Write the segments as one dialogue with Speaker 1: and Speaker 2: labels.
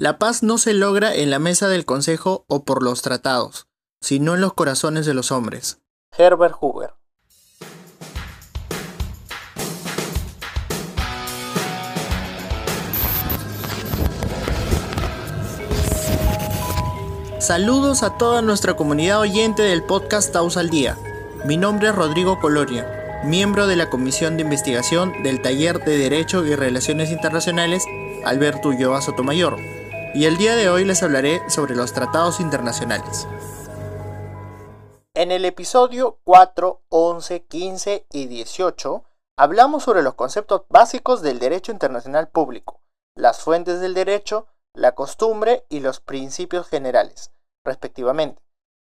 Speaker 1: La paz no se logra en la mesa del Consejo o por los tratados, sino en los corazones de los hombres.
Speaker 2: Herbert Hoover.
Speaker 1: Saludos a toda nuestra comunidad oyente del podcast Taus al Día. Mi nombre es Rodrigo Colonia, miembro de la Comisión de Investigación del Taller de Derecho y Relaciones Internacionales Alberto Ulloa Sotomayor y el día de hoy les hablaré sobre los tratados internacionales.
Speaker 2: En el episodio 4, 11, 15 y 18 hablamos sobre los conceptos básicos del derecho internacional público, las fuentes del derecho, la costumbre y los principios generales, respectivamente.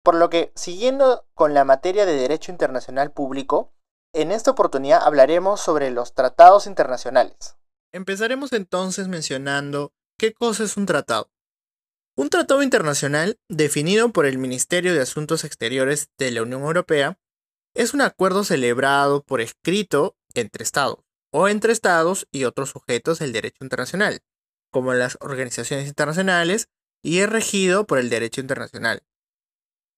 Speaker 2: Por lo que, siguiendo con la materia de derecho internacional público, en esta oportunidad hablaremos sobre los tratados internacionales.
Speaker 1: Empezaremos entonces mencionando ¿Qué cosa es un tratado? Un tratado internacional, definido por el Ministerio de Asuntos Exteriores de la Unión Europea, es un acuerdo celebrado por escrito entre Estados, o entre Estados y otros sujetos del derecho internacional, como las organizaciones internacionales, y es regido por el derecho internacional.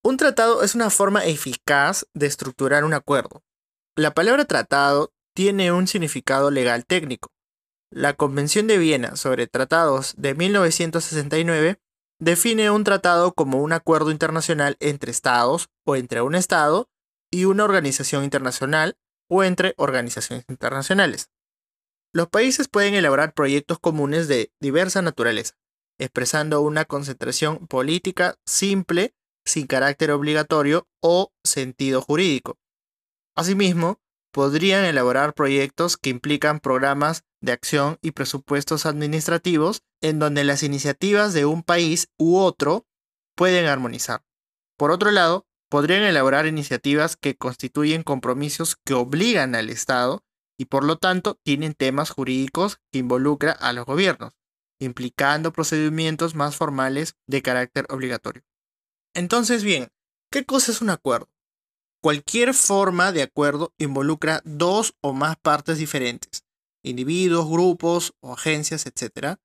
Speaker 1: Un tratado es una forma eficaz de estructurar un acuerdo. La palabra tratado tiene un significado legal técnico, la Convención de Viena sobre Tratados de 1969 define un tratado como un acuerdo internacional entre estados o entre un estado y una organización internacional o entre organizaciones internacionales. Los países pueden elaborar proyectos comunes de diversa naturaleza, expresando una concentración política simple, sin carácter obligatorio o sentido jurídico. Asimismo, podrían elaborar proyectos que implican programas de acción y presupuestos administrativos en donde las iniciativas de un país u otro pueden armonizar. Por otro lado, podrían elaborar iniciativas que constituyen compromisos que obligan al Estado y por lo tanto tienen temas jurídicos que involucran a los gobiernos, implicando procedimientos más formales de carácter obligatorio. Entonces, bien, ¿qué cosa es un acuerdo? Cualquier forma de acuerdo involucra dos o más partes diferentes, individuos, grupos o agencias, etc.,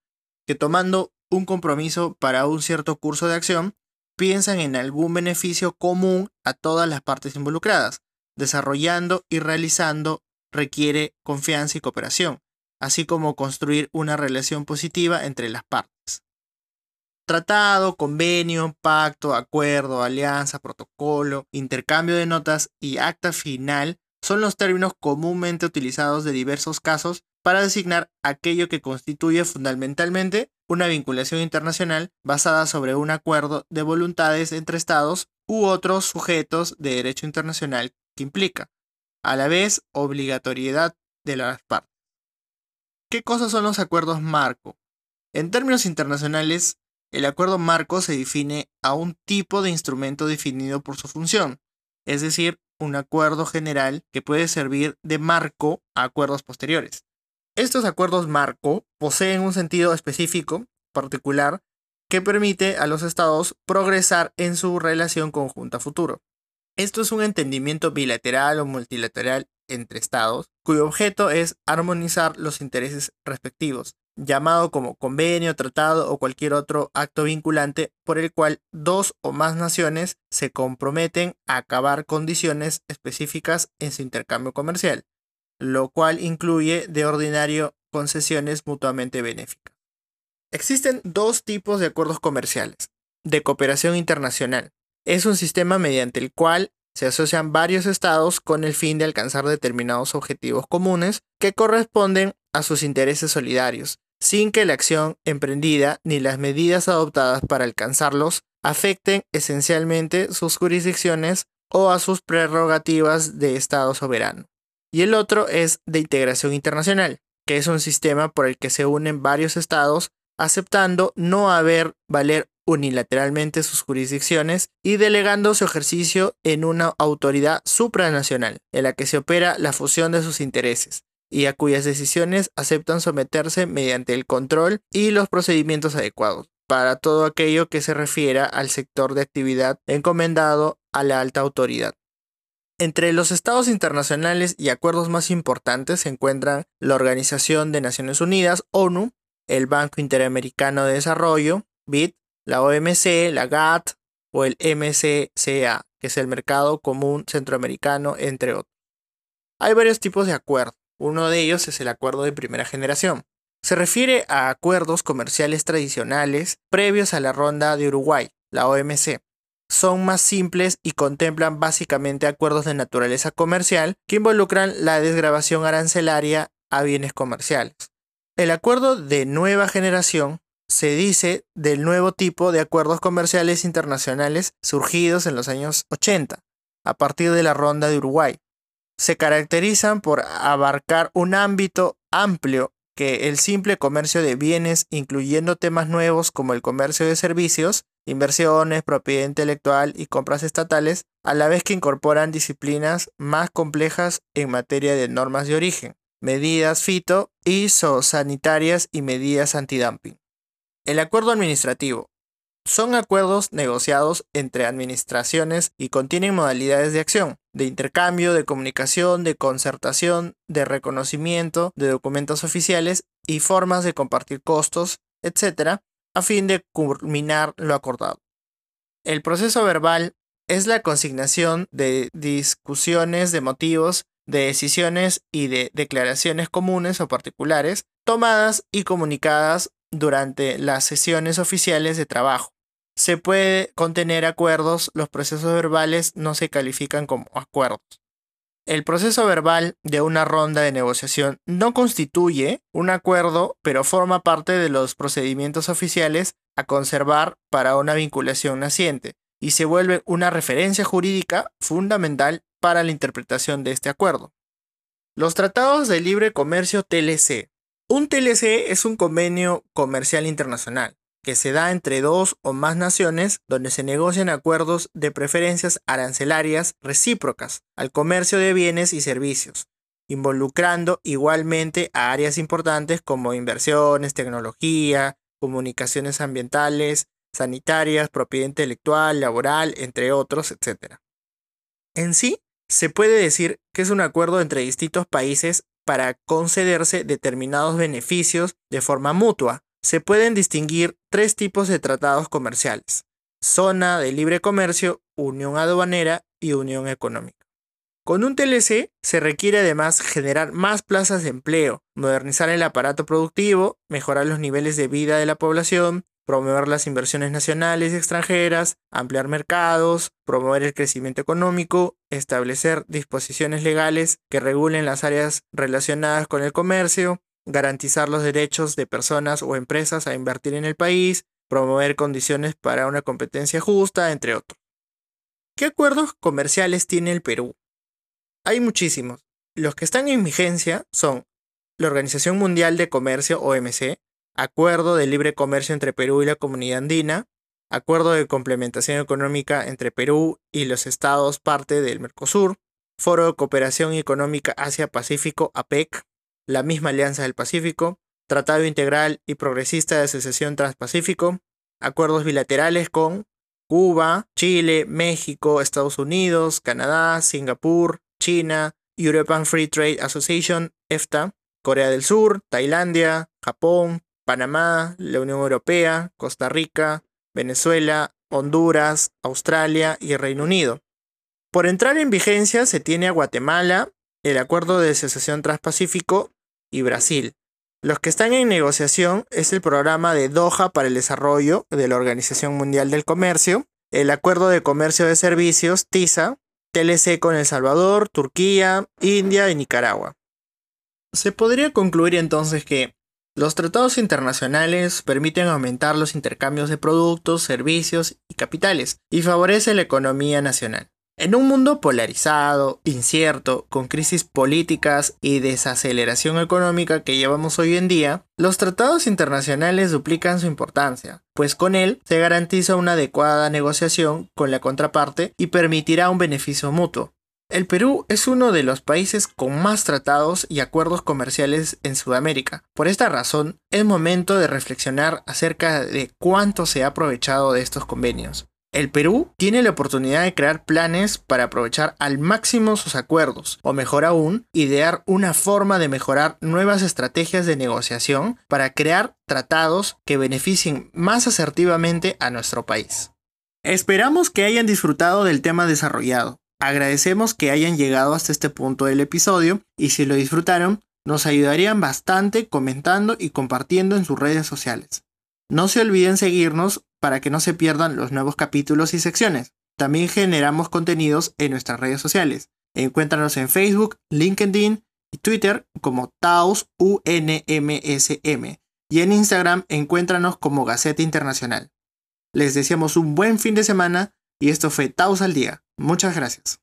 Speaker 1: que tomando un compromiso para un cierto curso de acción, piensan en algún beneficio común a todas las partes involucradas. Desarrollando y realizando requiere confianza y cooperación, así como construir una relación positiva entre las partes. Tratado, convenio, pacto, acuerdo, alianza, protocolo, intercambio de notas y acta final son los términos comúnmente utilizados de diversos casos para designar aquello que constituye fundamentalmente una vinculación internacional basada sobre un acuerdo de voluntades entre estados u otros sujetos de derecho internacional que implica, a la vez, obligatoriedad de las partes. ¿Qué cosas son los acuerdos marco? En términos internacionales, el acuerdo marco se define a un tipo de instrumento definido por su función, es decir, un acuerdo general que puede servir de marco a acuerdos posteriores. Estos acuerdos marco poseen un sentido específico, particular, que permite a los estados progresar en su relación conjunta futuro. Esto es un entendimiento bilateral o multilateral entre estados, cuyo objeto es armonizar los intereses respectivos, llamado como convenio, tratado o cualquier otro acto vinculante por el cual dos o más naciones se comprometen a acabar condiciones específicas en su intercambio comercial lo cual incluye de ordinario concesiones mutuamente benéficas. Existen dos tipos de acuerdos comerciales. De cooperación internacional. Es un sistema mediante el cual se asocian varios estados con el fin de alcanzar determinados objetivos comunes que corresponden a sus intereses solidarios, sin que la acción emprendida ni las medidas adoptadas para alcanzarlos afecten esencialmente sus jurisdicciones o a sus prerrogativas de Estado soberano. Y el otro es de integración internacional, que es un sistema por el que se unen varios estados aceptando no haber valer unilateralmente sus jurisdicciones y delegando su ejercicio en una autoridad supranacional, en la que se opera la fusión de sus intereses y a cuyas decisiones aceptan someterse mediante el control y los procedimientos adecuados para todo aquello que se refiera al sector de actividad encomendado a la alta autoridad. Entre los estados internacionales y acuerdos más importantes se encuentran la Organización de Naciones Unidas, ONU, el Banco Interamericano de Desarrollo, BID, la OMC, la GATT o el MCCA, que es el Mercado Común Centroamericano, entre otros. Hay varios tipos de acuerdos. Uno de ellos es el acuerdo de primera generación. Se refiere a acuerdos comerciales tradicionales previos a la ronda de Uruguay, la OMC. Son más simples y contemplan básicamente acuerdos de naturaleza comercial que involucran la desgrabación arancelaria a bienes comerciales. El acuerdo de nueva generación se dice del nuevo tipo de acuerdos comerciales internacionales surgidos en los años 80, a partir de la ronda de Uruguay. Se caracterizan por abarcar un ámbito amplio que el simple comercio de bienes, incluyendo temas nuevos como el comercio de servicios, inversiones, propiedad intelectual y compras estatales, a la vez que incorporan disciplinas más complejas en materia de normas de origen, medidas fito y sanitarias y medidas antidumping. El acuerdo administrativo. Son acuerdos negociados entre administraciones y contienen modalidades de acción, de intercambio, de comunicación, de concertación, de reconocimiento de documentos oficiales y formas de compartir costos, etc., a fin de culminar lo acordado. El proceso verbal es la consignación de discusiones de motivos, de decisiones y de declaraciones comunes o particulares tomadas y comunicadas durante las sesiones oficiales de trabajo. Se puede contener acuerdos, los procesos verbales no se califican como acuerdos. El proceso verbal de una ronda de negociación no constituye un acuerdo, pero forma parte de los procedimientos oficiales a conservar para una vinculación naciente y se vuelve una referencia jurídica fundamental para la interpretación de este acuerdo. Los tratados de libre comercio TLC un TLC es un convenio comercial internacional que se da entre dos o más naciones donde se negocian acuerdos de preferencias arancelarias recíprocas al comercio de bienes y servicios, involucrando igualmente a áreas importantes como inversiones, tecnología, comunicaciones ambientales, sanitarias, propiedad intelectual, laboral, entre otros, etc. En sí, se puede decir que es un acuerdo entre distintos países para concederse determinados beneficios de forma mutua. Se pueden distinguir tres tipos de tratados comerciales. Zona de libre comercio, unión aduanera y unión económica. Con un TLC se requiere además generar más plazas de empleo, modernizar el aparato productivo, mejorar los niveles de vida de la población, promover las inversiones nacionales y extranjeras, ampliar mercados, promover el crecimiento económico, establecer disposiciones legales que regulen las áreas relacionadas con el comercio, garantizar los derechos de personas o empresas a invertir en el país, promover condiciones para una competencia justa, entre otros. ¿Qué acuerdos comerciales tiene el Perú? Hay muchísimos. Los que están en vigencia son la Organización Mundial de Comercio, OMC, Acuerdo de Libre Comercio entre Perú y la Comunidad Andina, Acuerdo de Complementación Económica entre Perú y los estados parte del Mercosur, Foro de Cooperación Económica Asia-Pacífico, APEC, la misma Alianza del Pacífico, Tratado Integral y Progresista de Asociación Transpacífico, acuerdos bilaterales con Cuba, Chile, México, Estados Unidos, Canadá, Singapur, China, European Free Trade Association, EFTA, Corea del Sur, Tailandia, Japón, Panamá, la Unión Europea, Costa Rica, Venezuela, Honduras, Australia y Reino Unido. Por entrar en vigencia se tiene a Guatemala, el Acuerdo de Asociación Transpacífico y Brasil. Los que están en negociación es el programa de Doha para el desarrollo de la Organización Mundial del Comercio, el Acuerdo de Comercio de Servicios, TISA, TLC con El Salvador, Turquía, India y Nicaragua. Se podría concluir entonces que los tratados internacionales permiten aumentar los intercambios de productos, servicios y capitales y favorece la economía nacional. En un mundo polarizado, incierto, con crisis políticas y desaceleración económica que llevamos hoy en día, los tratados internacionales duplican su importancia, pues con él se garantiza una adecuada negociación con la contraparte y permitirá un beneficio mutuo, el Perú es uno de los países con más tratados y acuerdos comerciales en Sudamérica. Por esta razón, es momento de reflexionar acerca de cuánto se ha aprovechado de estos convenios. El Perú tiene la oportunidad de crear planes para aprovechar al máximo sus acuerdos, o mejor aún, idear una forma de mejorar nuevas estrategias de negociación para crear tratados que beneficien más asertivamente a nuestro país. Esperamos que hayan disfrutado del tema desarrollado. Agradecemos que hayan llegado hasta este punto del episodio y si lo disfrutaron, nos ayudarían bastante comentando y compartiendo en sus redes sociales. No se olviden seguirnos para que no se pierdan los nuevos capítulos y secciones. También generamos contenidos en nuestras redes sociales. Encuéntranos en Facebook, LinkedIn y Twitter como TAUSUNMSM. Y en Instagram encuéntranos como Gaceta Internacional. Les deseamos un buen fin de semana y esto fue Taos al Día. Muchas gracias.